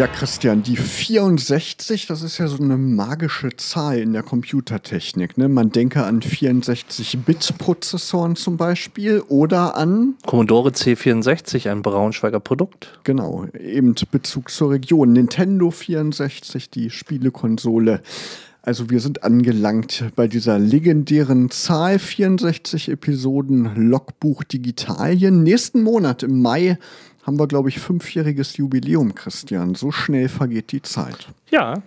Ja, Christian, die 64, das ist ja so eine magische Zahl in der Computertechnik. Ne? Man denke an 64-Bit-Prozessoren zum Beispiel oder an Commodore C64, ein Braunschweiger Produkt. Genau, eben Bezug zur Region. Nintendo 64, die Spielekonsole. Also wir sind angelangt bei dieser legendären Zahl 64 Episoden Logbuch Digitalien. Nächsten Monat im Mai haben wir, glaube ich, fünfjähriges Jubiläum, Christian. So schnell vergeht die Zeit. Ja.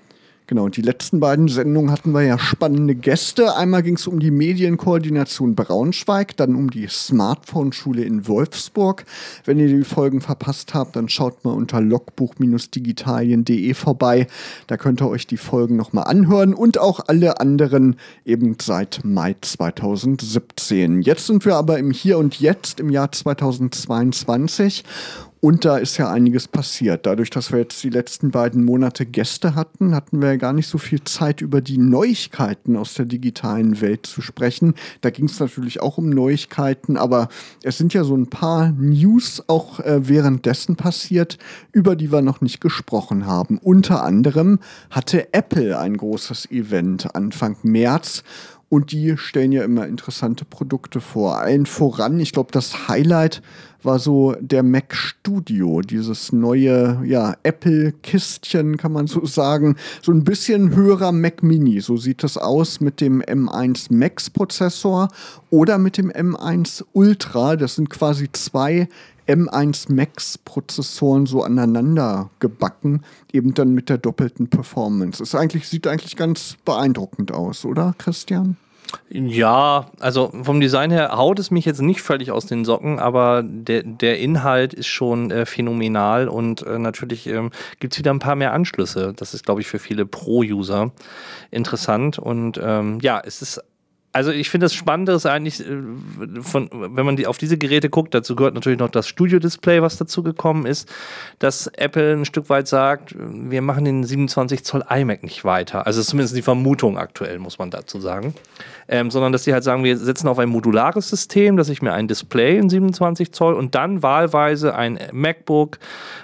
Genau, und die letzten beiden Sendungen hatten wir ja spannende Gäste. Einmal ging es um die Medienkoordination Braunschweig, dann um die Smartphone-Schule in Wolfsburg. Wenn ihr die Folgen verpasst habt, dann schaut mal unter logbuch-digitalien.de vorbei. Da könnt ihr euch die Folgen nochmal anhören und auch alle anderen eben seit Mai 2017. Jetzt sind wir aber im Hier und Jetzt im Jahr 2022 und da ist ja einiges passiert. Dadurch, dass wir jetzt die letzten beiden Monate Gäste hatten, hatten wir ja gar nicht so viel Zeit, über die Neuigkeiten aus der digitalen Welt zu sprechen. Da ging es natürlich auch um Neuigkeiten, aber es sind ja so ein paar News auch äh, währenddessen passiert, über die wir noch nicht gesprochen haben. Unter anderem hatte Apple ein großes Event Anfang März und die stellen ja immer interessante Produkte vor. Allen voran, ich glaube, das Highlight war so der Mac Studio, dieses neue ja, Apple-Kistchen, kann man so sagen. So ein bisschen höherer Mac Mini, so sieht das aus mit dem M1 Max-Prozessor oder mit dem M1 Ultra. Das sind quasi zwei M1 Max Prozessoren so aneinander gebacken, eben dann mit der doppelten Performance. Es eigentlich, sieht eigentlich ganz beeindruckend aus, oder Christian? Ja, also vom Design her haut es mich jetzt nicht völlig aus den Socken, aber der, der Inhalt ist schon äh, phänomenal und äh, natürlich ähm, gibt es wieder ein paar mehr Anschlüsse. Das ist, glaube ich, für viele Pro-User interessant und ähm, ja, es ist also ich finde das Spannende ist eigentlich, äh, von, wenn man die, auf diese Geräte guckt, dazu gehört natürlich noch das Studio-Display, was dazu gekommen ist, dass Apple ein Stück weit sagt, wir machen den 27 Zoll iMac nicht weiter. Also zumindest die Vermutung aktuell, muss man dazu sagen. Ähm, sondern dass sie halt sagen, wir setzen auf ein modulares System, dass ich mir ein Display in 27 Zoll und dann wahlweise ein MacBook,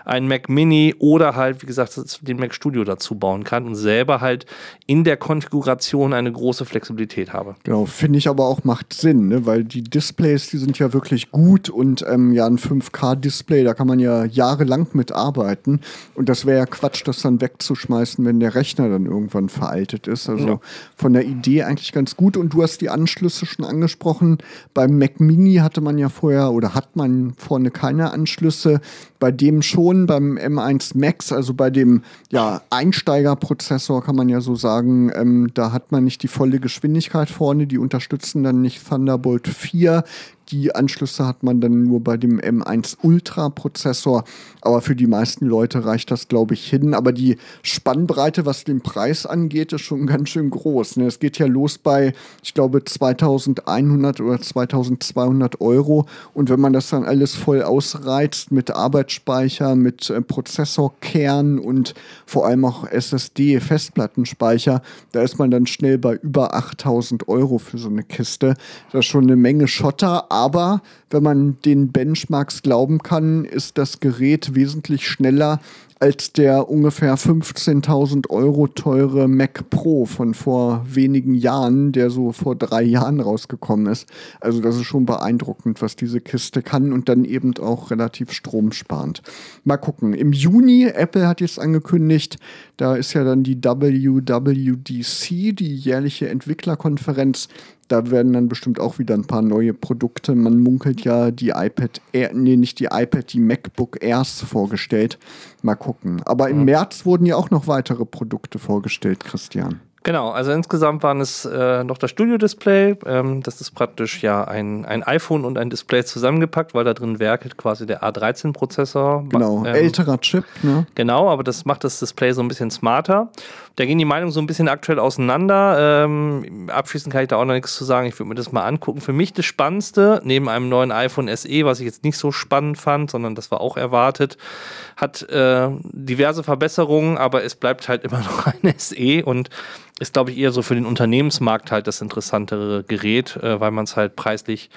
ein Mac Mini oder halt, wie gesagt, den Mac Studio dazu bauen kann und selber halt in der Konfiguration eine große Flexibilität habe. Genau. Genau, finde ich aber auch macht Sinn, ne? weil die Displays, die sind ja wirklich gut und ähm, ja, ein 5K-Display, da kann man ja jahrelang mit arbeiten und das wäre ja Quatsch, das dann wegzuschmeißen, wenn der Rechner dann irgendwann veraltet ist. Also ja. von der Idee eigentlich ganz gut und du hast die Anschlüsse schon angesprochen. Beim Mac Mini hatte man ja vorher oder hat man vorne keine Anschlüsse bei dem schon, beim M1 Max, also bei dem ja, Einsteigerprozessor kann man ja so sagen, ähm, da hat man nicht die volle Geschwindigkeit vorne, die unterstützen dann nicht Thunderbolt 4, die Anschlüsse hat man dann nur bei dem M1 Ultra Prozessor. Aber für die meisten Leute reicht das, glaube ich, hin. Aber die Spannbreite, was den Preis angeht, ist schon ganz schön groß. Ne? Es geht ja los bei, ich glaube, 2100 oder 2200 Euro. Und wenn man das dann alles voll ausreizt mit Arbeitsspeicher, mit äh, Prozessorkern und vor allem auch SSD, Festplattenspeicher, da ist man dann schnell bei über 8000 Euro für so eine Kiste. Das ist schon eine Menge Schotter aber wenn man den Benchmarks glauben kann, ist das Gerät wesentlich schneller als der ungefähr 15.000 Euro teure Mac Pro von vor wenigen Jahren, der so vor drei Jahren rausgekommen ist. Also das ist schon beeindruckend, was diese Kiste kann und dann eben auch relativ stromsparend. Mal gucken. Im Juni, Apple hat jetzt angekündigt, da ist ja dann die WWDC, die jährliche Entwicklerkonferenz da werden dann bestimmt auch wieder ein paar neue Produkte. Man munkelt ja die iPad Air, nee, nicht die iPad, die MacBook Airs vorgestellt. Mal gucken. Aber im mhm. März wurden ja auch noch weitere Produkte vorgestellt, Christian. Genau, also insgesamt waren es äh, noch das Studio-Display. Ähm, das ist praktisch ja ein, ein iPhone und ein Display zusammengepackt, weil da drin werkelt quasi der A13-Prozessor. Genau, ähm, älterer Chip, ne? Genau, aber das macht das Display so ein bisschen smarter. Da gehen die Meinungen so ein bisschen aktuell auseinander. Ähm, abschließend kann ich da auch noch nichts zu sagen. Ich würde mir das mal angucken. Für mich das Spannendste, neben einem neuen iPhone SE, was ich jetzt nicht so spannend fand, sondern das war auch erwartet, hat äh, diverse Verbesserungen, aber es bleibt halt immer noch ein SE und ist, glaube ich, eher so für den Unternehmensmarkt halt das interessantere Gerät, äh, weil man es halt preislich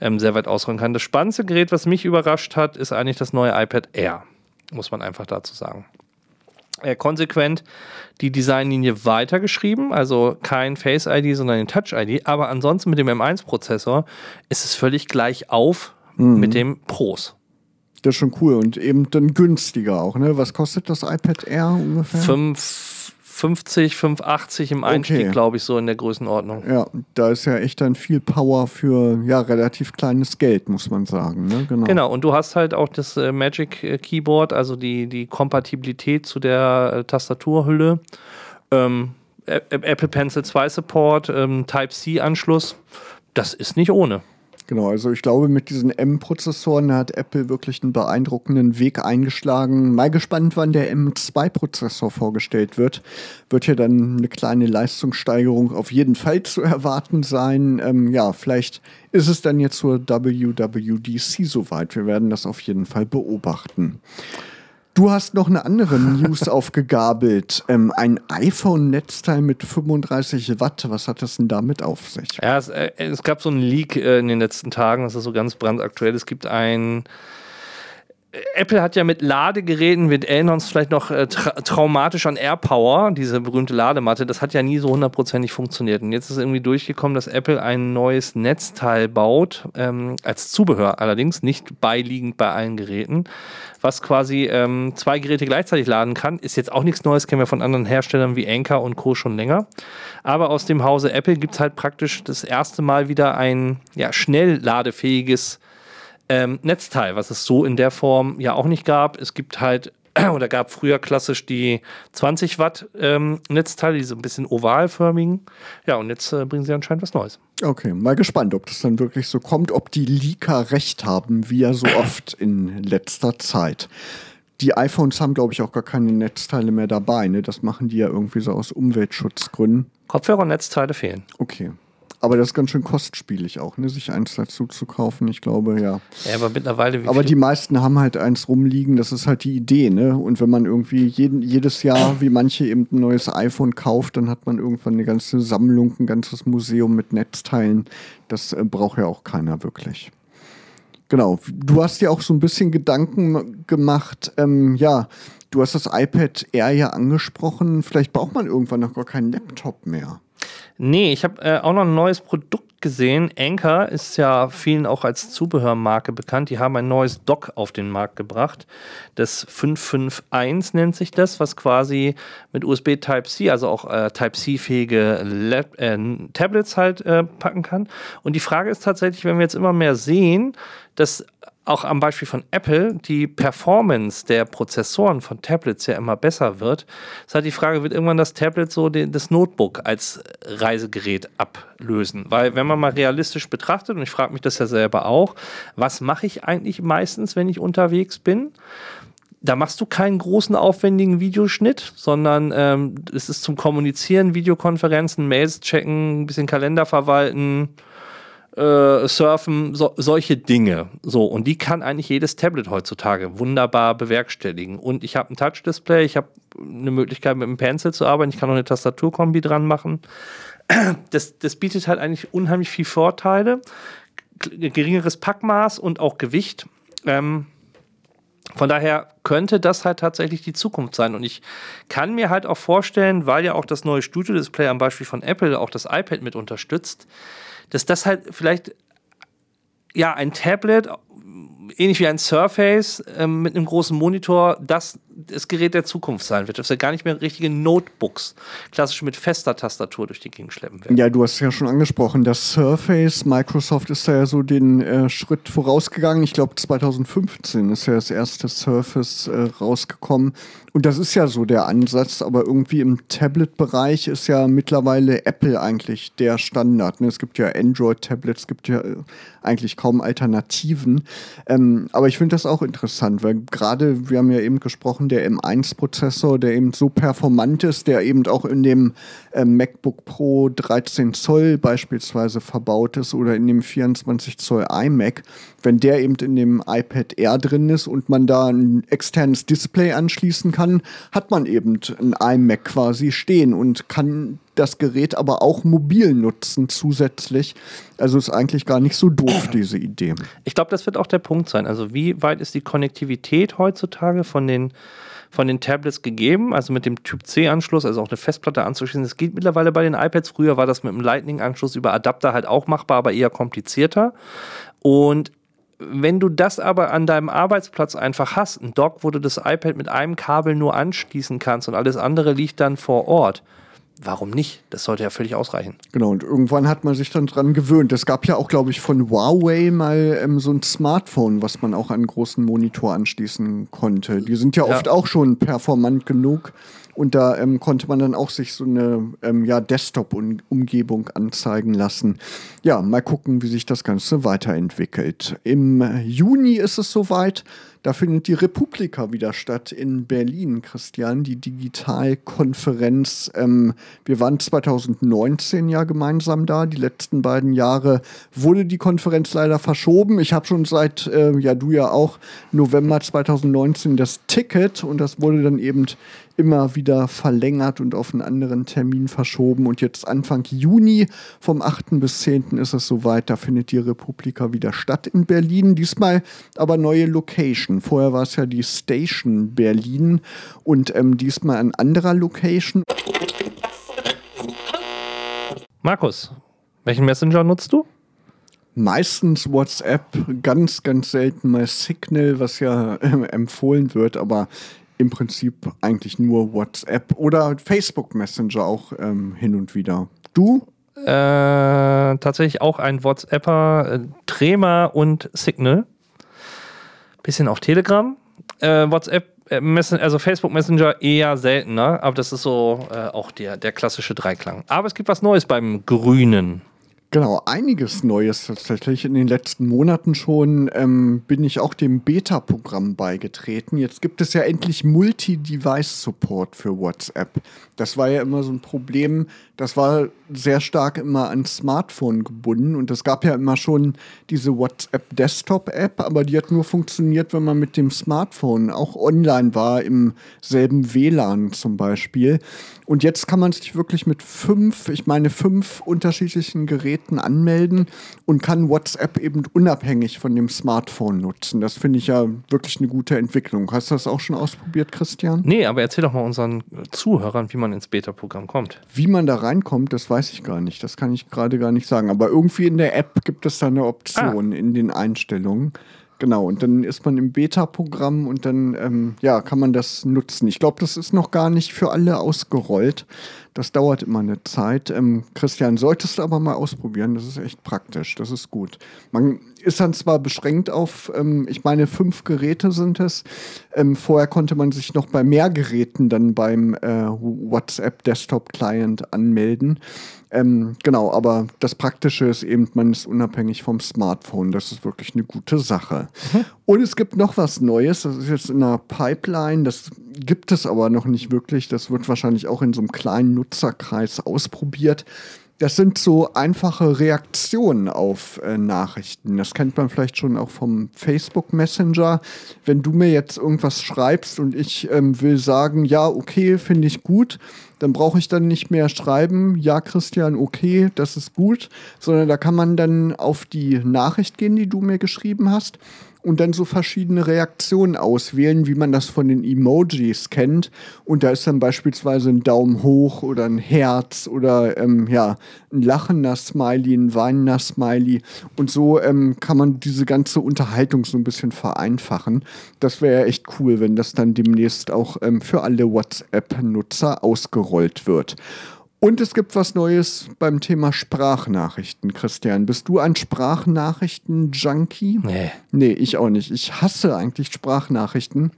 ähm, sehr weit ausrollen kann. Das spannendste Gerät, was mich überrascht hat, ist eigentlich das neue iPad Air, muss man einfach dazu sagen. Äh, konsequent die Designlinie weitergeschrieben, also kein Face ID, sondern ein Touch ID, aber ansonsten mit dem M1-Prozessor ist es völlig gleich auf mhm. mit dem Pros. Das ist schon cool und eben dann günstiger auch, ne? Was kostet das iPad Air ungefähr? 550, 580 im Einstieg, okay. glaube ich, so in der Größenordnung. Ja, da ist ja echt dann viel Power für ja relativ kleines Geld, muss man sagen. Ne? Genau. genau, und du hast halt auch das äh, Magic äh, Keyboard, also die, die Kompatibilität zu der äh, Tastaturhülle. Ähm, Apple Pencil 2 Support, ähm, Type-C-Anschluss. Das ist nicht ohne. Genau, also ich glaube, mit diesen M-Prozessoren hat Apple wirklich einen beeindruckenden Weg eingeschlagen. Mal gespannt, wann der M2-Prozessor vorgestellt wird. Wird hier dann eine kleine Leistungssteigerung auf jeden Fall zu erwarten sein. Ähm, ja, vielleicht ist es dann jetzt zur WWDC soweit. Wir werden das auf jeden Fall beobachten. Du hast noch eine andere News aufgegabelt. Ähm, ein iPhone-Netzteil mit 35 Watt. Was hat das denn damit auf sich? Ja, es, äh, es gab so einen Leak äh, in den letzten Tagen. Das ist so ganz brandaktuell. Es gibt ein Apple hat ja mit Ladegeräten, wir erinnern uns vielleicht noch äh, tra traumatisch an AirPower, diese berühmte Ladematte, das hat ja nie so hundertprozentig funktioniert. Und jetzt ist irgendwie durchgekommen, dass Apple ein neues Netzteil baut, ähm, als Zubehör allerdings, nicht beiliegend bei allen Geräten, was quasi ähm, zwei Geräte gleichzeitig laden kann. Ist jetzt auch nichts Neues, kennen wir von anderen Herstellern wie Anker und Co. schon länger. Aber aus dem Hause Apple gibt es halt praktisch das erste Mal wieder ein ja, schnell ladefähiges ähm, Netzteil, was es so in der Form ja auch nicht gab. Es gibt halt oder gab früher klassisch die 20 Watt ähm, Netzteile, die so ein bisschen ovalförmigen. Ja, und jetzt äh, bringen sie anscheinend was Neues. Okay, mal gespannt, ob das dann wirklich so kommt, ob die Leaker recht haben, wie ja so oft in letzter Zeit. Die iPhones haben, glaube ich, auch gar keine Netzteile mehr dabei. Ne? Das machen die ja irgendwie so aus Umweltschutzgründen. Kopfhörer und Netzteile fehlen. Okay. Aber das ist ganz schön kostspielig auch, ne? sich eins dazu zu kaufen. Ich glaube, ja. Ja, aber mittlerweile. aber die meisten haben halt eins rumliegen. Das ist halt die Idee, ne? Und wenn man irgendwie jeden, jedes Jahr, wie manche eben ein neues iPhone kauft, dann hat man irgendwann eine ganze Sammlung, ein ganzes Museum mit Netzteilen. Das äh, braucht ja auch keiner wirklich. Genau. Du hast ja auch so ein bisschen Gedanken gemacht. Ähm, ja, du hast das iPad Air ja angesprochen. Vielleicht braucht man irgendwann noch gar keinen Laptop mehr. Nee, ich habe äh, auch noch ein neues Produkt gesehen. Anker ist ja vielen auch als Zubehörmarke bekannt. Die haben ein neues Dock auf den Markt gebracht. Das 551 nennt sich das, was quasi mit USB Type-C, also auch äh, Type-C-fähige äh, Tablets halt äh, packen kann. Und die Frage ist tatsächlich, wenn wir jetzt immer mehr sehen, dass auch am Beispiel von Apple die Performance der Prozessoren von Tablets ja immer besser wird. Das heißt, die Frage, wird irgendwann das Tablet so den, das Notebook als Reisegerät ablösen? Weil wenn man mal realistisch betrachtet, und ich frage mich das ja selber auch, was mache ich eigentlich meistens, wenn ich unterwegs bin? Da machst du keinen großen aufwendigen Videoschnitt, sondern ähm, es ist zum Kommunizieren, Videokonferenzen, Mails checken, ein bisschen Kalender verwalten, äh, surfen, so, solche Dinge. So, und die kann eigentlich jedes Tablet heutzutage wunderbar bewerkstelligen. Und ich habe ein Touch-Display, ich habe eine Möglichkeit mit einem Pencil zu arbeiten, ich kann noch eine Tastaturkombi dran machen. Das, das bietet halt eigentlich unheimlich viel Vorteile. Geringeres Packmaß und auch Gewicht. Ähm, von daher könnte das halt tatsächlich die Zukunft sein. Und ich kann mir halt auch vorstellen, weil ja auch das neue Studio-Display am Beispiel von Apple auch das iPad mit unterstützt, dass das halt vielleicht ja ein Tablet ähnlich wie ein Surface ähm, mit einem großen Monitor das das Gerät der Zukunft sein wird, dass wir gar nicht mehr richtige Notebooks klassisch mit fester Tastatur durch die Gegend schleppen werden. Ja, du hast ja schon angesprochen, das Surface, Microsoft ist da ja so den äh, Schritt vorausgegangen. Ich glaube 2015 ist ja das erste Surface äh, rausgekommen. Und das ist ja so der Ansatz, aber irgendwie im Tablet-Bereich ist ja mittlerweile Apple eigentlich der Standard. Ne? Es gibt ja Android-Tablets, es gibt ja äh, eigentlich kaum Alternativen. Ähm, aber ich finde das auch interessant, weil gerade, wir haben ja eben gesprochen, der M1-Prozessor, der eben so performant ist, der eben auch in dem äh, MacBook Pro 13 Zoll beispielsweise verbaut ist oder in dem 24 Zoll iMac, wenn der eben in dem iPad Air drin ist und man da ein externes Display anschließen kann, hat man eben ein iMac quasi stehen und kann das Gerät aber auch mobil nutzen zusätzlich. Also ist eigentlich gar nicht so doof, diese Idee. Ich glaube, das wird auch der Punkt sein. Also wie weit ist die Konnektivität heutzutage von den von den Tablets gegeben, also mit dem Typ C-Anschluss, also auch eine Festplatte anzuschließen. Das geht mittlerweile bei den iPads. Früher war das mit dem Lightning-Anschluss über Adapter halt auch machbar, aber eher komplizierter. Und wenn du das aber an deinem Arbeitsplatz einfach hast, ein Dock, wo du das iPad mit einem Kabel nur anschließen kannst und alles andere liegt dann vor Ort, warum nicht? Das sollte ja völlig ausreichen. Genau, und irgendwann hat man sich dann dran gewöhnt. Es gab ja auch, glaube ich, von Huawei mal ähm, so ein Smartphone, was man auch an einen großen Monitor anschließen konnte. Die sind ja, ja. oft auch schon performant genug. Und da ähm, konnte man dann auch sich so eine ähm, ja, Desktop-Umgebung anzeigen lassen. Ja, mal gucken, wie sich das Ganze weiterentwickelt. Im Juni ist es soweit. Da findet die Republika wieder statt in Berlin, Christian, die Digitalkonferenz. Ähm, wir waren 2019 ja gemeinsam da. Die letzten beiden Jahre wurde die Konferenz leider verschoben. Ich habe schon seit, äh, ja du ja auch, November 2019 das Ticket und das wurde dann eben immer wieder verlängert und auf einen anderen Termin verschoben. Und jetzt Anfang Juni, vom 8. bis 10. ist es soweit, da findet die Republika wieder statt in Berlin. Diesmal aber neue Location. Vorher war es ja die Station Berlin und ähm, diesmal an anderer Location. Markus, welchen Messenger nutzt du? Meistens WhatsApp, ganz, ganz selten mal Signal, was ja äh, empfohlen wird, aber im Prinzip eigentlich nur WhatsApp oder Facebook Messenger auch ähm, hin und wieder. Du? Äh, tatsächlich auch ein WhatsApper, äh, Trema und Signal. Bisschen auf Telegram. Äh, WhatsApp, äh, also Facebook Messenger eher seltener, aber das ist so äh, auch der, der klassische Dreiklang. Aber es gibt was Neues beim Grünen. Genau, einiges Neues tatsächlich. In den letzten Monaten schon ähm, bin ich auch dem Beta-Programm beigetreten. Jetzt gibt es ja endlich Multi-Device-Support für WhatsApp. Das war ja immer so ein Problem. Das war sehr stark immer an Smartphone gebunden und es gab ja immer schon diese WhatsApp Desktop-App, aber die hat nur funktioniert, wenn man mit dem Smartphone auch online war, im selben WLAN zum Beispiel. Und jetzt kann man sich wirklich mit fünf, ich meine fünf unterschiedlichen Geräten anmelden und kann WhatsApp eben unabhängig von dem Smartphone nutzen. Das finde ich ja wirklich eine gute Entwicklung. Hast du das auch schon ausprobiert, Christian? Nee, aber erzähl doch mal unseren Zuhörern, wie man ins Beta-Programm kommt. Wie man da reinkommt, das weiß ich gar nicht. Das kann ich gerade gar nicht sagen. Aber irgendwie in der App gibt es da eine Option ah. in den Einstellungen. Genau, und dann ist man im Beta-Programm und dann ähm, ja, kann man das nutzen. Ich glaube, das ist noch gar nicht für alle ausgerollt. Das dauert immer eine Zeit. Ähm, Christian, solltest du aber mal ausprobieren. Das ist echt praktisch. Das ist gut. Man ist dann zwar beschränkt auf, ähm, ich meine, fünf Geräte sind es. Ähm, vorher konnte man sich noch bei mehr Geräten dann beim äh, WhatsApp Desktop Client anmelden. Ähm, genau, aber das Praktische ist eben, man ist unabhängig vom Smartphone. Das ist wirklich eine gute Sache. Mhm. Und es gibt noch was Neues. Das ist jetzt in der Pipeline. Das gibt es aber noch nicht wirklich. Das wird wahrscheinlich auch in so einem kleinen Nutzerkreis ausprobiert. Das sind so einfache Reaktionen auf äh, Nachrichten. Das kennt man vielleicht schon auch vom Facebook Messenger. Wenn du mir jetzt irgendwas schreibst und ich ähm, will sagen, ja, okay, finde ich gut, dann brauche ich dann nicht mehr schreiben, ja, Christian, okay, das ist gut, sondern da kann man dann auf die Nachricht gehen, die du mir geschrieben hast und dann so verschiedene Reaktionen auswählen, wie man das von den Emojis kennt. Und da ist dann beispielsweise ein Daumen hoch oder ein Herz oder ähm, ja, ein lachender Smiley, ein weinender Smiley. Und so ähm, kann man diese ganze Unterhaltung so ein bisschen vereinfachen. Das wäre ja echt cool, wenn das dann demnächst auch ähm, für alle WhatsApp-Nutzer ausgerollt wird. Und es gibt was Neues beim Thema Sprachnachrichten, Christian. Bist du ein Sprachnachrichten-Junkie? Nee. Nee, ich auch nicht. Ich hasse eigentlich Sprachnachrichten.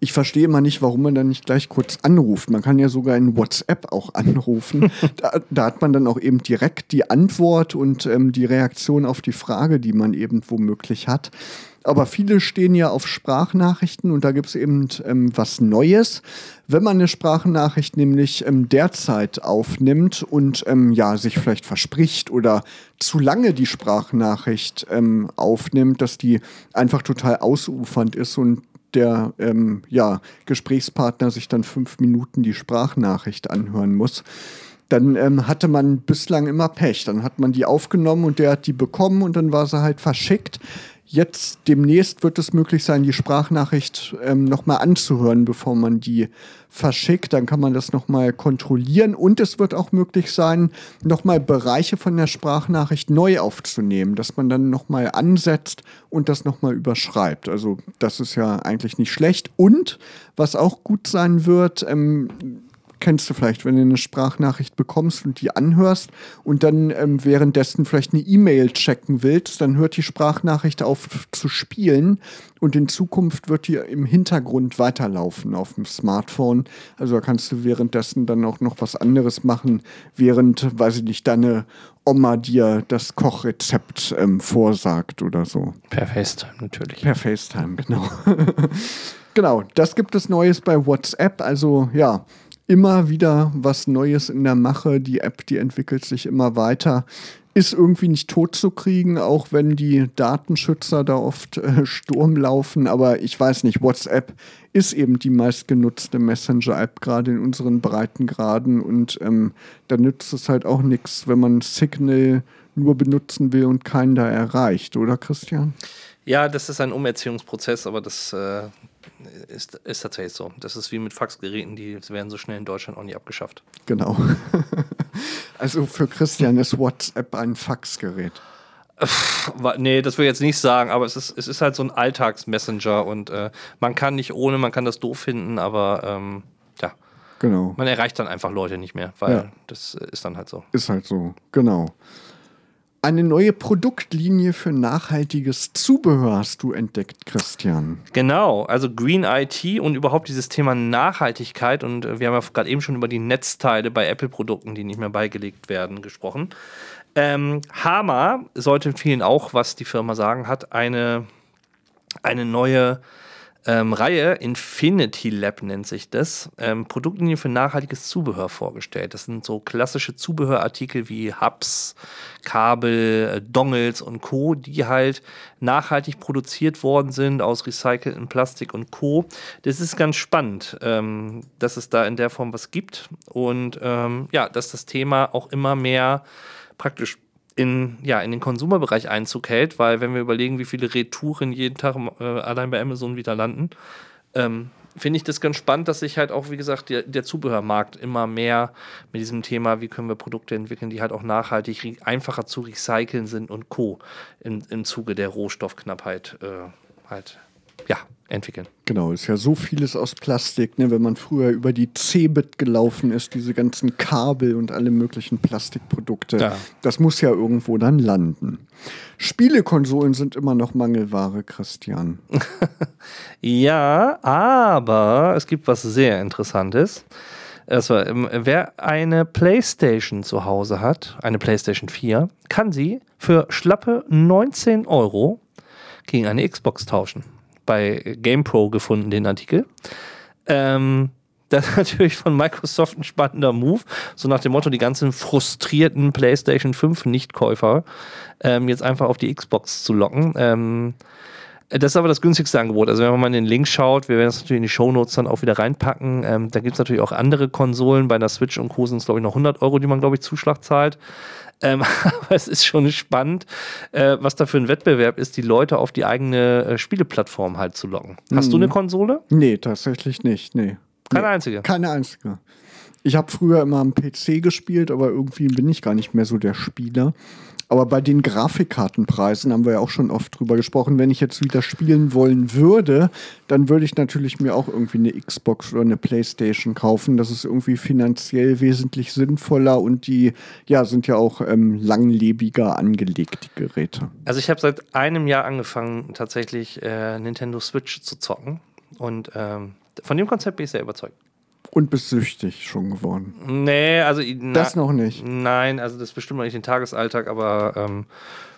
Ich verstehe immer nicht, warum man dann nicht gleich kurz anruft. Man kann ja sogar in WhatsApp auch anrufen. da, da, hat man dann auch eben direkt die Antwort und ähm, die Reaktion auf die Frage, die man eben womöglich hat. Aber viele stehen ja auf Sprachnachrichten und da gibt es eben ähm, was Neues. Wenn man eine Sprachnachricht nämlich ähm, derzeit aufnimmt und ähm, ja, sich vielleicht verspricht oder zu lange die Sprachnachricht ähm, aufnimmt, dass die einfach total ausufernd ist und der ähm, ja, Gesprächspartner sich dann fünf Minuten die Sprachnachricht anhören muss, dann ähm, hatte man bislang immer Pech. Dann hat man die aufgenommen und der hat die bekommen und dann war sie halt verschickt. Jetzt demnächst wird es möglich sein, die Sprachnachricht ähm, nochmal anzuhören, bevor man die verschickt. Dann kann man das nochmal kontrollieren und es wird auch möglich sein, nochmal Bereiche von der Sprachnachricht neu aufzunehmen, dass man dann nochmal ansetzt und das nochmal überschreibt. Also das ist ja eigentlich nicht schlecht. Und was auch gut sein wird, ähm, kennst du vielleicht, wenn du eine Sprachnachricht bekommst und die anhörst und dann ähm, währenddessen vielleicht eine E-Mail checken willst, dann hört die Sprachnachricht auf zu spielen und in Zukunft wird die im Hintergrund weiterlaufen auf dem Smartphone. Also da kannst du währenddessen dann auch noch was anderes machen, während, weiß ich nicht, deine Oma dir das Kochrezept ähm, vorsagt oder so. Per FaceTime natürlich. Per FaceTime, genau. genau, das gibt es Neues bei WhatsApp. Also ja, immer wieder was Neues in der Mache. Die App, die entwickelt sich immer weiter. Ist irgendwie nicht tot zu kriegen, auch wenn die Datenschützer da oft äh, Sturm laufen. Aber ich weiß nicht, WhatsApp ist eben die meistgenutzte Messenger-App, gerade in unseren Breitengraden. Und ähm, da nützt es halt auch nichts, wenn man Signal nur benutzen will und keinen da erreicht, oder Christian? Ja, das ist ein Umerziehungsprozess, aber das äh, ist, ist tatsächlich so. Das ist wie mit Faxgeräten, die werden so schnell in Deutschland auch nie abgeschafft. Genau. also für Christian ist WhatsApp ein Faxgerät. Nee, das will ich jetzt nicht sagen, aber es ist, es ist halt so ein Alltagsmessenger und äh, man kann nicht ohne, man kann das doof finden, aber ähm, ja. Genau. Man erreicht dann einfach Leute nicht mehr, weil ja. das ist dann halt so. Ist halt so, genau. Eine neue Produktlinie für nachhaltiges Zubehör hast du entdeckt, Christian. Genau, also Green IT und überhaupt dieses Thema Nachhaltigkeit. Und äh, wir haben ja gerade eben schon über die Netzteile bei Apple-Produkten, die nicht mehr beigelegt werden, gesprochen. Ähm, Hama sollte vielen auch, was die Firma sagen hat, eine, eine neue ähm, Reihe, Infinity Lab nennt sich das, ähm, Produktlinie für nachhaltiges Zubehör vorgestellt. Das sind so klassische Zubehörartikel wie Hubs, Kabel, äh, Dongles und Co., die halt nachhaltig produziert worden sind aus recyceltem Plastik und Co. Das ist ganz spannend, ähm, dass es da in der Form was gibt und ähm, ja, dass das Thema auch immer mehr praktisch in, ja, in den Konsumerbereich Einzug hält, weil wenn wir überlegen, wie viele Retouren jeden Tag äh, allein bei Amazon wieder landen, ähm, finde ich das ganz spannend, dass sich halt auch, wie gesagt, der, der, Zubehörmarkt immer mehr mit diesem Thema, wie können wir Produkte entwickeln, die halt auch nachhaltig einfacher zu recyceln sind und Co. im, im Zuge der Rohstoffknappheit äh, halt ja, entwickeln. Genau, ist ja so vieles aus Plastik, ne? wenn man früher über die Cebit gelaufen ist, diese ganzen Kabel und alle möglichen Plastikprodukte. Ja. Das muss ja irgendwo dann landen. Spielekonsolen sind immer noch Mangelware, Christian. ja, aber es gibt was sehr Interessantes. Also, wer eine PlayStation zu Hause hat, eine PlayStation 4, kann sie für schlappe 19 Euro gegen eine Xbox tauschen bei GamePro gefunden, den Artikel. Ähm, das ist natürlich von Microsoft ein spannender Move. So nach dem Motto, die ganzen frustrierten PlayStation 5 Nichtkäufer ähm, jetzt einfach auf die Xbox zu locken. Ähm, Äh, Das ist aber das günstigste Angebot. Also wenn man mal in den Link schaut, wir werden das natürlich in die Shownotes dann auch wieder reinpacken. Ähm, da gibt es natürlich auch andere Konsolen. Bei der Switch und Co. sind es, glaube ich, noch 100 Euro, die man, glaube ich, Zuschlag zahlt. Ähm, aber es ist schon spannend, äh, was da für ein Wettbewerb ist, die Leute auf die eigene äh, Spieleplattform halt zu locken. Hast du eine Konsole? Nee, tatsächlich nicht. Nee. Keine nee. einzige. Keine einzige. Ich habe früher immer am PC gespielt, aber irgendwie bin ich gar nicht mehr so der Spieler. Aber bei den Grafikkartenpreisen haben wir ja auch schon oft drüber gesprochen. Wenn ich jetzt wieder spielen wollen würde, dann würde ich natürlich mir auch irgendwie eine Xbox oder eine Playstation kaufen. Das ist irgendwie finanziell wesentlich sinnvoller und die ja, sind ja auch ähm, langlebiger angelegt, die Geräte. Also ich habe seit einem Jahr angefangen, tatsächlich äh, Nintendo Switch zu zocken. Und ähm, von dem Konzept bin ich sehr überzeugt. Und bist süchtig schon geworden. Nee, also na, Das noch nicht. Nein, also das bestimmt noch nicht den Tagesalltag, aber ähm,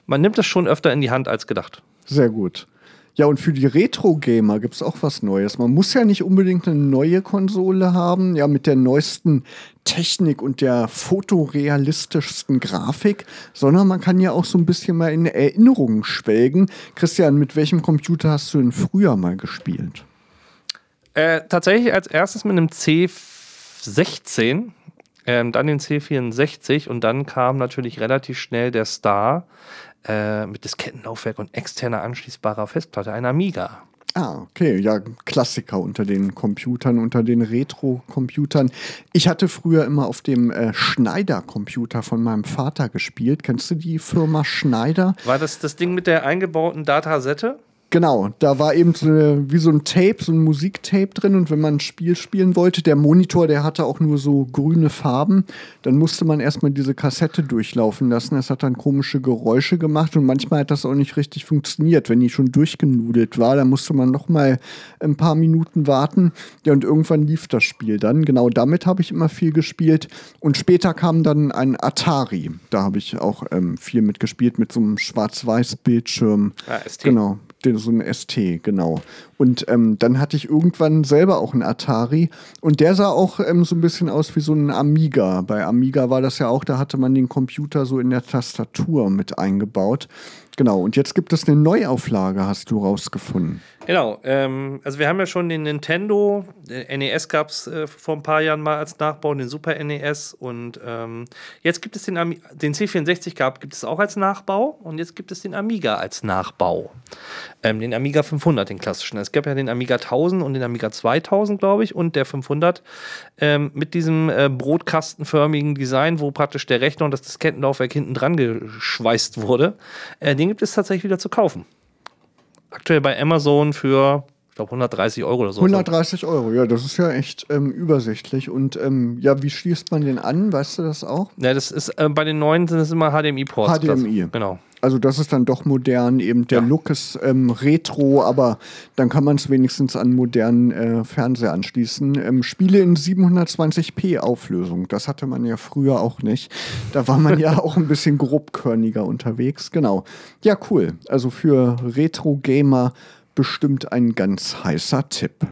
man nimmt das schon öfter in die Hand als gedacht. Sehr gut. Ja, und für die Retro-Gamer gibt es auch was Neues. Man muss ja nicht unbedingt eine neue Konsole haben, ja, mit der neuesten Technik und der fotorealistischsten Grafik, sondern man kann ja auch so ein bisschen mal in Erinnerungen schwelgen. Christian, mit welchem Computer hast du denn früher mal gespielt? Äh, tatsächlich als erstes mit einem C16, ähm, dann den C64 und dann kam natürlich relativ schnell der Star äh, mit Diskettenlaufwerk und externer anschließbarer Festplatte, ein Amiga. Ah, okay, ja, Klassiker unter den Computern, unter den Retro-Computern. Ich hatte früher immer auf dem äh, Schneider-Computer von meinem Vater gespielt. Kennst du die Firma Schneider? War das das Ding mit der eingebauten Datasette? Genau, da war eben so eine, wie so ein Tape, so ein Musiktape drin und wenn man ein Spiel spielen wollte, der Monitor, der hatte auch nur so grüne Farben, dann musste man erstmal diese Kassette durchlaufen lassen. Das hat dann komische Geräusche gemacht und manchmal hat das auch nicht richtig funktioniert. Wenn die schon durchgenudelt war, dann musste man noch mal ein paar Minuten warten. Ja, und irgendwann lief das Spiel dann. Genau damit habe ich immer viel gespielt und später kam dann ein Atari. Da habe ich auch ähm, viel mitgespielt mit so einem Schwarz-Weiß-Bildschirm. Ah, ST. Genau den, so ein ST, genau. Und ähm, dann hatte ich irgendwann selber auch einen Atari und der sah auch ähm, so ein bisschen aus wie so ein Amiga. Bei Amiga war das ja auch, da hatte man den Computer so in der Tastatur mit eingebaut. Genau, und jetzt gibt es eine Neuauflage, hast du rausgefunden. Genau, ähm, also wir haben ja schon den Nintendo, den NES gab es äh, vor ein paar Jahren mal als Nachbau, den Super NES und ähm, jetzt gibt es den, Ami den C64 gab, gibt es auch als Nachbau und jetzt gibt es den Amiga als Nachbau. Ähm, den Amiga 500, den klassischen. Es gab ja den Amiga 1000 und den Amiga 2000, glaube ich, und der 500 ähm, mit diesem äh, brotkastenförmigen Design, wo praktisch der Rechner und das Diskettenlaufwerk hinten dran geschweißt wurde. Äh, den gibt es tatsächlich wieder zu kaufen aktuell bei Amazon für, ich glaube, 130 Euro oder so. 130 Euro, ja, das ist ja echt ähm, übersichtlich. Und ähm, ja, wie schließt man den an? Weißt du das auch? Ja, das ist äh, bei den neuen sind es immer HDMI-Ports. HDMI. Genau. Also das ist dann doch modern, eben der Ja. Look ist ähm, retro, aber dann kann man es wenigstens an modernen äh, Fernseher anschließen. Ähm, Spiele in 720p Auflösung, das hatte man ja früher auch nicht. Da war man ja auch ein bisschen grobkörniger unterwegs, genau. Ja, cool. Also für Retro-Gamer bestimmt ein ganz heißer Tipp.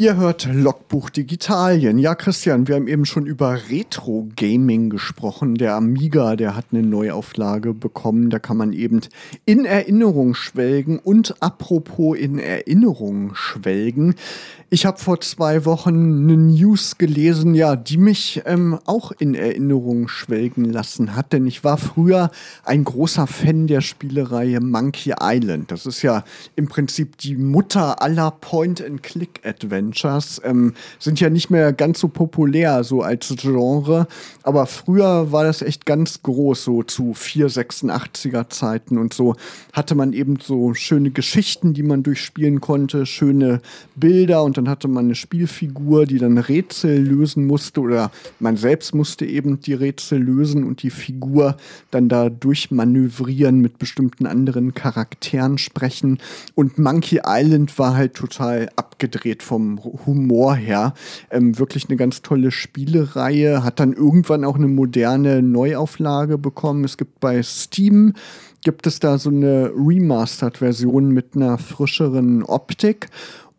Ihr hört Logbuch Digitalien. Ja, Christian, wir haben eben schon über Retro-Gaming gesprochen. Der Amiga, der hat eine Neuauflage bekommen. Da kann man eben in Erinnerung schwelgen. Und apropos in Erinnerung schwelgen. Ich habe vor zwei Wochen eine News gelesen, ja, die mich ähm, auch in Erinnerung schwelgen lassen hat. Denn ich war früher ein großer Fan der Spielereihe Monkey Island. Das ist ja im Prinzip die Mutter aller Point-and-Click-Adventures. Ähm, sind ja nicht mehr ganz so populär so als Genre. Aber früher war das echt ganz groß, so zu 486er Zeiten und so hatte man eben so schöne Geschichten, die man durchspielen konnte, schöne Bilder und dann hatte man eine Spielfigur, die dann Rätsel lösen musste oder man selbst musste eben die Rätsel lösen und die Figur dann da durchmanövrieren mit bestimmten anderen Charakteren sprechen. Und Monkey Island war halt total abgedreht vom Humor her. Ähm, wirklich eine ganz tolle Spielereihe, hat dann irgendwann auch eine moderne Neuauflage bekommen. Es gibt bei Steam gibt es da so eine Remastered-Version mit einer frischeren Optik.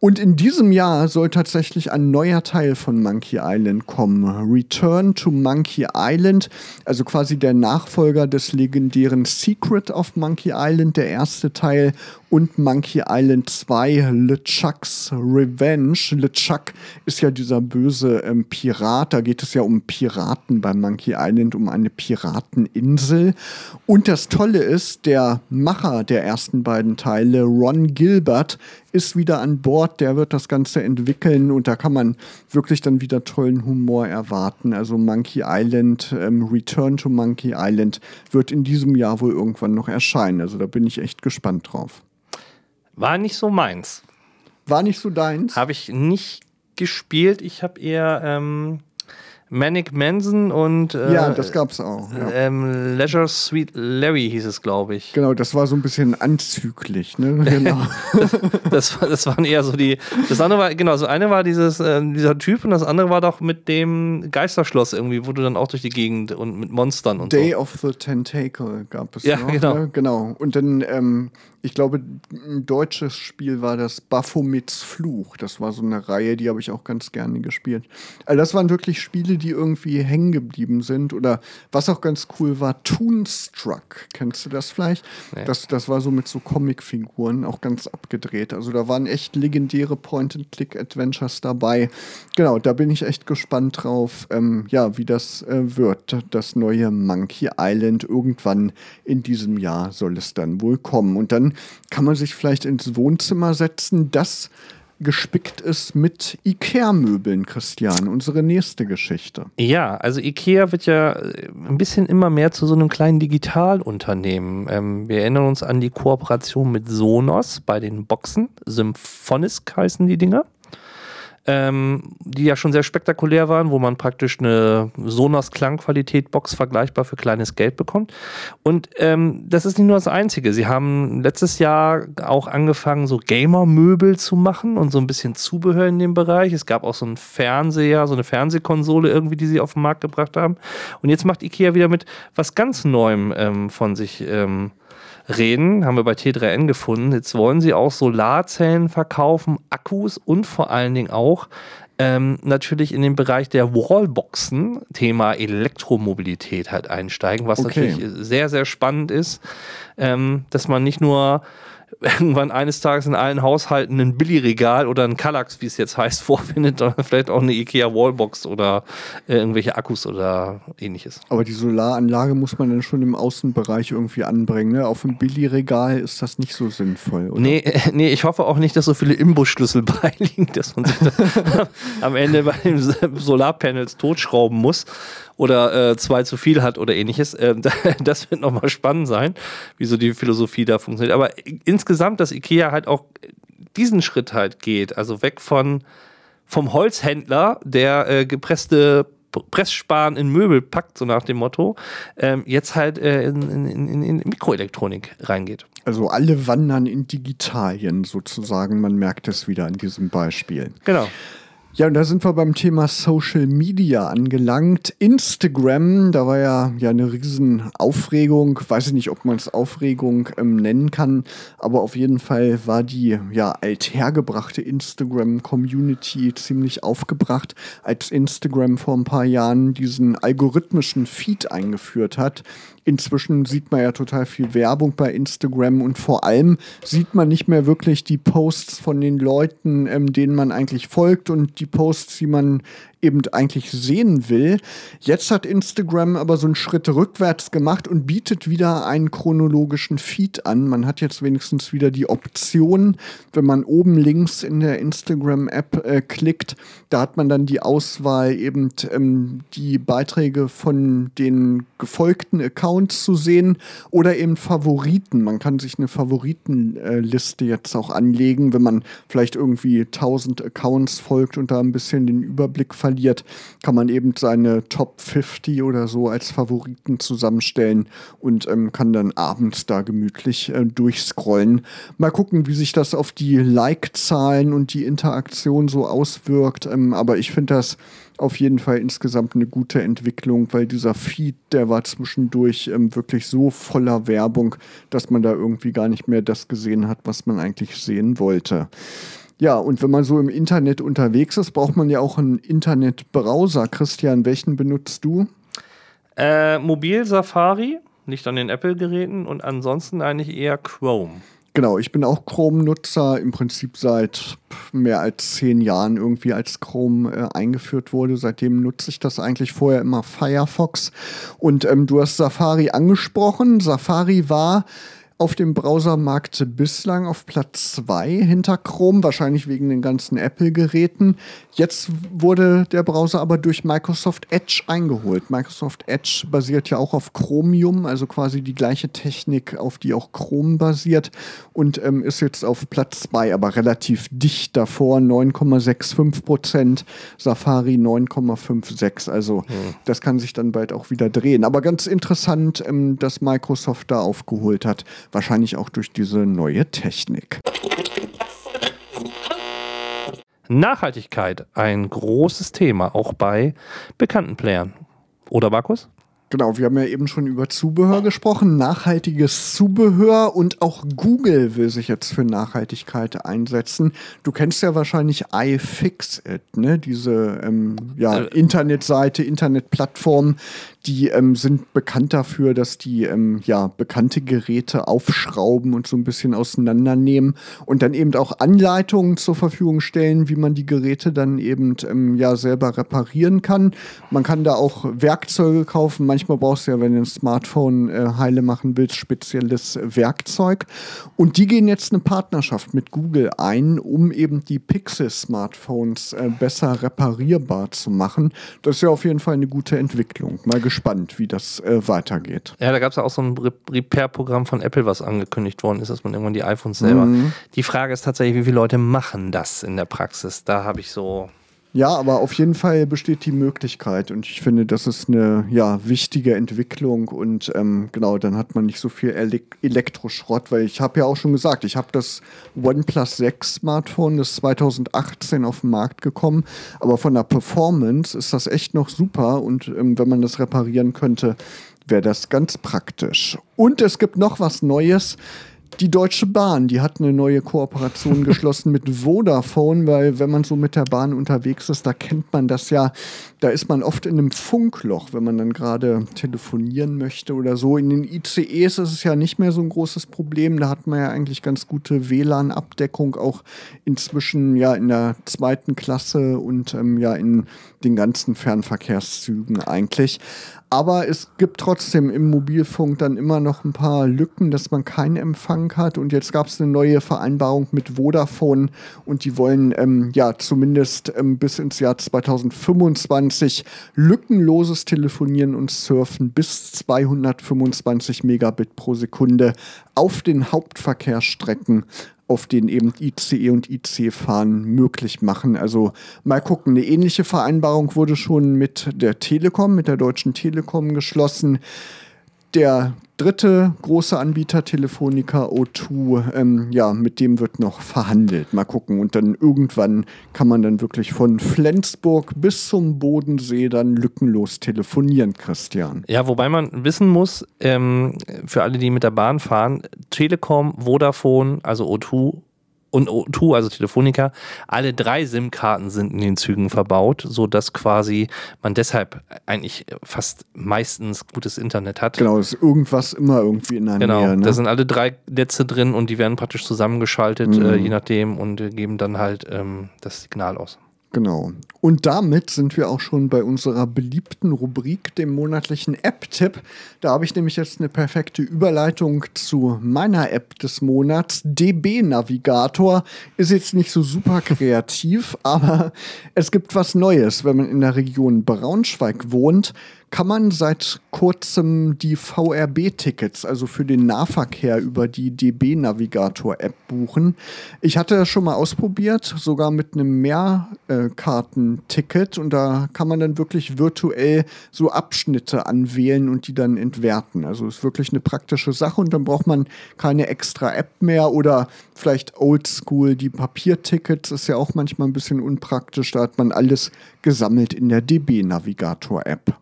Und in diesem Jahr soll tatsächlich ein neuer Teil von Monkey Island kommen. Return to Monkey Island, also quasi der Nachfolger des legendären Secret of Monkey Island, der erste Teil und Monkey Island 2 LeChuck's Revenge. LeChuck ist ja dieser böse ähm, Pirat. Da geht es ja um Piraten bei Monkey Island, um eine Pirateninsel. Und das Tolle ist, der Macher der ersten beiden Teile, Ron Gilbert, ist wieder an Bord. Der wird das Ganze entwickeln und da kann man wirklich dann wieder tollen Humor erwarten. Also Monkey Island, ähm, Return to Monkey Island wird in diesem Jahr wohl irgendwann noch erscheinen. Also da bin ich echt gespannt drauf. War nicht so meins. War nicht so deins? Habe ich nicht gespielt. Ich habe eher ähm, Manic Manson und äh, ja, das gab's auch. Ja. Ähm, Leisure Sweet Larry hieß es, glaube ich. Genau, das war so ein bisschen anzüglich, ne? Genau. das, das, das, waren eher so die. Das andere war, genau, so eine war dieses, äh, dieser Typ und das andere war doch mit dem Geisterschloss irgendwie, wo du dann auch durch die Gegend und mit Monstern und Day so. of the Tentacle gab es ja, noch. Genau. Ne? genau. Und dann ähm, ich glaube, ein deutsches Spiel war das Baphomets Fluch. Das war so eine Reihe, die habe ich auch ganz gerne gespielt. Also das waren wirklich Spiele, die irgendwie hängen geblieben sind. Oder was auch ganz cool war, Toonstruck. Kennst du das vielleicht? Nee. Das, das war so mit so Comicfiguren, auch ganz abgedreht. Also da waren echt legendäre Point-and-Click-Adventures dabei. Genau, da bin ich echt gespannt drauf, ähm, ja, wie das äh, wird. Das neue Monkey Island irgendwann in diesem Jahr soll es dann wohl kommen. Und dann kann man sich vielleicht ins Wohnzimmer setzen, das gespickt ist mit Ikea-Möbeln, Christian. Unsere nächste Geschichte. Ja, also Ikea wird ja äh, ein bisschen immer mehr zu so einem kleinen Digitalunternehmen. Ähm, wir erinnern uns an die Kooperation mit Sonos bei den Boxen. Symphonisk heißen die Dinger ähm, die ja schon sehr spektakulär waren, wo man praktisch eine Sonos-Klangqualität-Box vergleichbar für kleines Geld bekommt. Und ähm, das ist nicht nur das Einzige. Sie haben letztes Jahr auch angefangen, so Gamer-Möbel zu machen und so ein bisschen Zubehör in dem Bereich. Es gab auch so einen Fernseher, so eine Fernsehkonsole irgendwie, die sie auf den Markt gebracht haben. Und jetzt macht IKEA wieder mit was ganz Neuem ähm, von sich ähm, reden, haben wir bei T3N gefunden. Jetzt wollen sie auch Solarzellen verkaufen, Akkus und vor allen Dingen auch ähm, natürlich in den Bereich der Wallboxen, Thema Elektromobilität halt einsteigen, was okay. natürlich sehr, sehr spannend ist, ähm, dass man nicht nur irgendwann eines Tages in allen Haushalten ein Billigregal oder ein Kallax, wie es jetzt heißt, vorfindet, sondern vielleicht auch eine IKEA Wallbox oder äh, irgendwelche Akkus oder ähnliches. Aber die Solaranlage muss man dann schon im Außenbereich irgendwie anbringen. Ne? Auf dem Billigregal ist das nicht so sinnvoll, oder? Nee, äh, nee ich hoffe auch nicht, dass so viele Imbusschlüssel beiliegen, dass man sich am Ende bei den Solarpanels totschrauben muss oder äh, zwei zu viel hat oder ähnliches. Äh, das wird nochmal spannend sein, wie so die Philosophie da funktioniert. Aber insgesamt, dass IKEA halt auch diesen Schritt halt geht, also weg von vom Holzhändler, der äh, gepresste Presssparen in Möbel packt, so nach dem Motto, ähm, jetzt halt äh, in, in, in, in, Mikroelektronik reingeht. Also alle wandern in Digitalien sozusagen, man merkt es wieder an diesem Beispiel. Genau. Ja, und da sind wir beim Thema Social Media angelangt. Instagram, da war ja, ja eine riesen Aufregung. Weiß ich nicht, ob man es Aufregung ähm, nennen kann, aber auf jeden Fall war die ja althergebrachte Instagram-Community ziemlich aufgebracht, als Instagram vor ein paar Jahren diesen algorithmischen Feed eingeführt hat, Inzwischen sieht man ja total viel Werbung bei Instagram und vor allem sieht man nicht mehr wirklich die Posts von den Leuten, ähm, denen man eigentlich folgt und die Posts, die man eben eigentlich sehen will. Jetzt hat Instagram aber so einen Schritt rückwärts gemacht und bietet wieder einen chronologischen Feed an. Man hat jetzt wenigstens wieder die Option, wenn man oben links in der Instagram-App äh, klickt, da hat man dann die Auswahl, eben ähm, die Beiträge von den gefolgten Accounts zu sehen oder eben Favoriten. Man kann sich eine Favoritenliste jetzt auch anlegen, wenn man vielleicht irgendwie 1000 Accounts folgt und da ein bisschen den Überblick verliert verliert, kann man eben seine Top 50 oder so als Favoriten zusammenstellen und ähm, kann dann abends da gemütlich äh, durchscrollen. Mal gucken, wie sich das auf die Like-Zahlen und die Interaktion so auswirkt. Ähm, aber ich finde das auf jeden Fall insgesamt eine gute Entwicklung, weil dieser Feed, der war zwischendurch ähm, wirklich so voller Werbung, dass man da irgendwie gar nicht mehr das gesehen hat, was man eigentlich sehen wollte. Ja, und wenn man so im Internet unterwegs ist, braucht man ja auch einen Internetbrowser. Christian, welchen benutzt du? Äh, Mobil Safari, nicht an den Apple-Geräten und ansonsten eigentlich eher Chrome. Genau, ich bin auch Chrome-Nutzer, im Prinzip seit mehr als zehn Jahren irgendwie, als Chrome äh, eingeführt wurde. Seitdem nutze ich das eigentlich vorher immer Firefox. Und ähm, du hast Safari angesprochen. Safari war auf dem Browsermarkt bislang auf Platz 2 hinter Chrome, wahrscheinlich wegen den ganzen Apple-Geräten. Jetzt wurde der Browser aber durch Microsoft Edge eingeholt. Microsoft Edge basiert ja auch auf Chromium, also quasi die gleiche Technik, auf die auch Chrome basiert und ähm, ist jetzt auf Platz 2, aber relativ dicht davor, 9,65 Prozent, Safari 9,56. Also hm. das kann sich dann bald auch wieder drehen. Aber ganz interessant, ähm, dass Microsoft da aufgeholt hat Wahrscheinlich auch durch diese neue Technik. Nachhaltigkeit, ein großes Thema, auch bei bekannten Playern. Oder Markus? Genau, wir haben ja eben schon über Zubehör gesprochen, nachhaltiges Zubehör und auch Google will sich jetzt für Nachhaltigkeit einsetzen. Du kennst ja wahrscheinlich iFixit, ne? Diese ähm, ja, äh, Internetseite, Internetplattform, die ähm, sind bekannt dafür, dass die ähm, ja, bekannte Geräte aufschrauben und so ein bisschen auseinandernehmen und dann eben auch Anleitungen zur Verfügung stellen, wie man die Geräte dann eben ähm, ja, selber reparieren kann. Man kann da auch Werkzeuge kaufen. Manchmal brauchst du ja, wenn du ein Smartphone äh, heile machen willst, spezielles Werkzeug. Und die gehen jetzt eine Partnerschaft mit Google ein, um eben die Pixel-Smartphones äh, besser reparierbar zu machen. Das ist ja auf jeden Fall eine gute Entwicklung. Mal gespannt, wie das äh, weitergeht. Ja, da gab es ja auch so ein Repair-Programm von Apple, was angekündigt worden ist, dass man irgendwann die iPhones selber. Mhm. Die Frage ist tatsächlich, wie viele Leute machen das in der Praxis? Da habe ich so ja, aber auf jeden Fall besteht die Möglichkeit und ich finde, das ist eine ja, wichtige Entwicklung und ähm, genau, dann hat man nicht so viel Elek Elektroschrott, weil ich habe ja auch schon gesagt, ich habe das OnePlus 6 Smartphone, das 2018 auf den Markt gekommen, aber von der Performance ist das echt noch super und ähm, wenn man das reparieren könnte, wäre das ganz praktisch. Und es gibt noch was Neues die Deutsche Bahn, die hat eine neue Kooperation geschlossen mit Vodafone, weil wenn man so mit der Bahn unterwegs ist, da kennt man das ja, da ist man oft in einem Funkloch, wenn man dann gerade telefonieren möchte oder so. In den ICEs ist es ja nicht mehr so ein großes Problem, da hat man ja eigentlich ganz gute WLAN-Abdeckung, auch inzwischen ja in der zweiten Klasse und ähm, ja in den ganzen Fernverkehrszügen eigentlich. Aber es gibt trotzdem im Mobilfunk dann immer noch ein paar Lücken, dass man keinen Empfang hat. Und jetzt gab es eine neue Vereinbarung mit Vodafone und die wollen ähm, ja zumindest ähm, bis ins Jahr 2025 lückenloses Telefonieren und Surfen bis 225 Megabit pro Sekunde auf den Hauptverkehrsstrecken auf denen eben ICE und IC-Fahren möglich machen. Also mal gucken, eine ähnliche Vereinbarung wurde schon mit der Telekom, mit der Deutschen Telekom geschlossen. Der dritte große Anbieter, Telefonica O2, ähm, ja, mit dem wird noch verhandelt. Mal gucken. Und dann irgendwann kann man dann wirklich von Flensburg bis zum Bodensee dann lückenlos telefonieren, Christian. Ja, wobei man wissen muss, ähm, für alle, die mit der Bahn fahren, Telekom, Vodafone, also O2 und O2, also Telefonica, alle drei SIM-Karten sind in den Zügen verbaut, sodass quasi man deshalb eigentlich fast meistens gutes Internet hat. Genau, ist irgendwas immer irgendwie in der genau, Nähe. Genau, da sind alle drei Netze drin und die werden praktisch zusammengeschaltet, mhm. äh, je nachdem, und äh, geben dann halt ähm, das Signal aus. Genau. Und damit sind wir auch schon bei unserer beliebten Rubrik, dem monatlichen App-Tipp. Da habe ich nämlich jetzt eine perfekte Überleitung zu meiner App des Monats. DB Navigator ist jetzt nicht so super kreativ, aber es gibt was Neues, wenn man in der Region Braunschweig wohnt kann man seit kurzem die VRB-Tickets, also für den Nahverkehr über die DB-Navigator-App buchen. Ich hatte das schon mal ausprobiert, sogar mit einem Mehrkartenticket und da kann man dann wirklich virtuell so Abschnitte anwählen und die dann entwerten. Also ist wirklich eine praktische Sache und dann braucht man keine extra App mehr oder vielleicht oldschool die Papiertickets ist ja auch manchmal ein bisschen unpraktisch. Da hat man alles gesammelt in der DB-Navigator-App.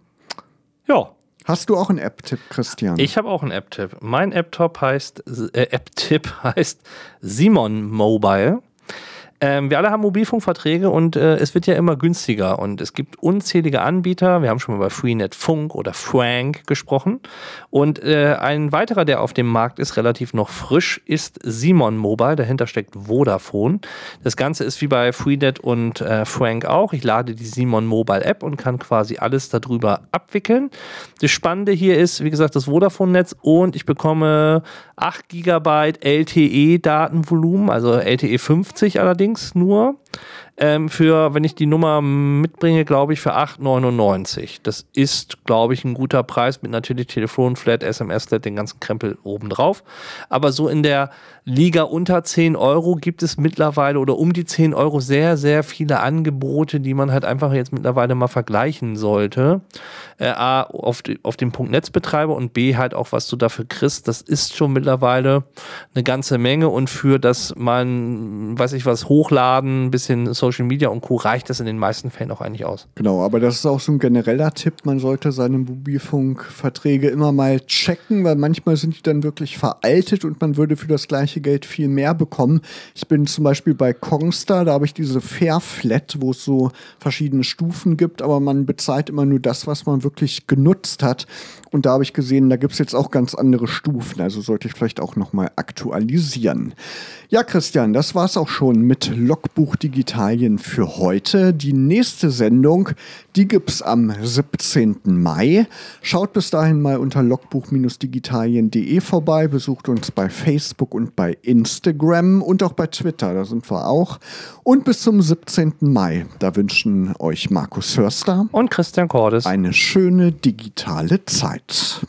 Ja. Hast du auch einen App-Tipp, Christian? Ich habe auch einen App-Tipp. Mein App-Tipp heißt, äh, App heißt Simon Mobile. Ähm, wir alle haben Mobilfunkverträge und äh, es wird ja immer günstiger und es gibt unzählige Anbieter. Wir haben schon mal über Freenet Funk oder Frank gesprochen. Und äh, ein weiterer, der auf dem Markt ist, relativ noch frisch, ist Simon Mobile. Dahinter steckt Vodafone. Das Ganze ist wie bei Freenet und äh, Frank auch. Ich lade die Simon Mobile App und kann quasi alles darüber abwickeln. Das Spannende hier ist, wie gesagt, das Vodafone-Netz und ich bekomme 8 GB LTE-Datenvolumen, also LTE 50 allerdings nur ähm, für, wenn ich die Nummer mitbringe, glaube ich, für 8,99. Das ist, glaube ich, ein guter Preis mit natürlich Telefon, Flat, SMS, Flat, den ganzen Krempel obendrauf. Aber so in der Liga unter 10 Euro gibt es mittlerweile oder um die 10 Euro sehr, sehr viele Angebote, die man halt einfach jetzt mittlerweile mal vergleichen sollte. Äh, A, auf, auf dem Punkt Netzbetreiber und B, halt auch, was du dafür kriegst. Das ist schon mittlerweile eine ganze Menge und für das man, weiß ich was, hochladen, ein bisschen Social Social Media und Co. reicht das in den meisten Fällen auch eigentlich aus. Genau, aber das ist auch so ein genereller Tipp. Man sollte seine Mobilfunkverträge immer mal checken, weil manchmal sind die dann wirklich veraltet und man würde für das gleiche Geld viel mehr bekommen. Ich bin zum Beispiel bei Kongstar, da habe ich diese Fairflat, wo es so verschiedene Stufen gibt, aber man bezahlt immer nur das, was man wirklich genutzt hat. Und da habe ich gesehen, da gibt es jetzt auch ganz andere Stufen. Also sollte ich vielleicht auch nochmal aktualisieren. Ja, Christian, das war es auch schon mit Logbuch Digitalien für heute. Die nächste Sendung, die gibt es am 17. Mai. Schaut bis dahin mal unter logbuch-digitalien.de vorbei, besucht uns bei Facebook und bei Instagram und auch bei Twitter, da sind wir auch. Und bis zum 17. Mai, da wünschen euch Markus Hörster und Christian Cordes eine schöne digitale Zeit.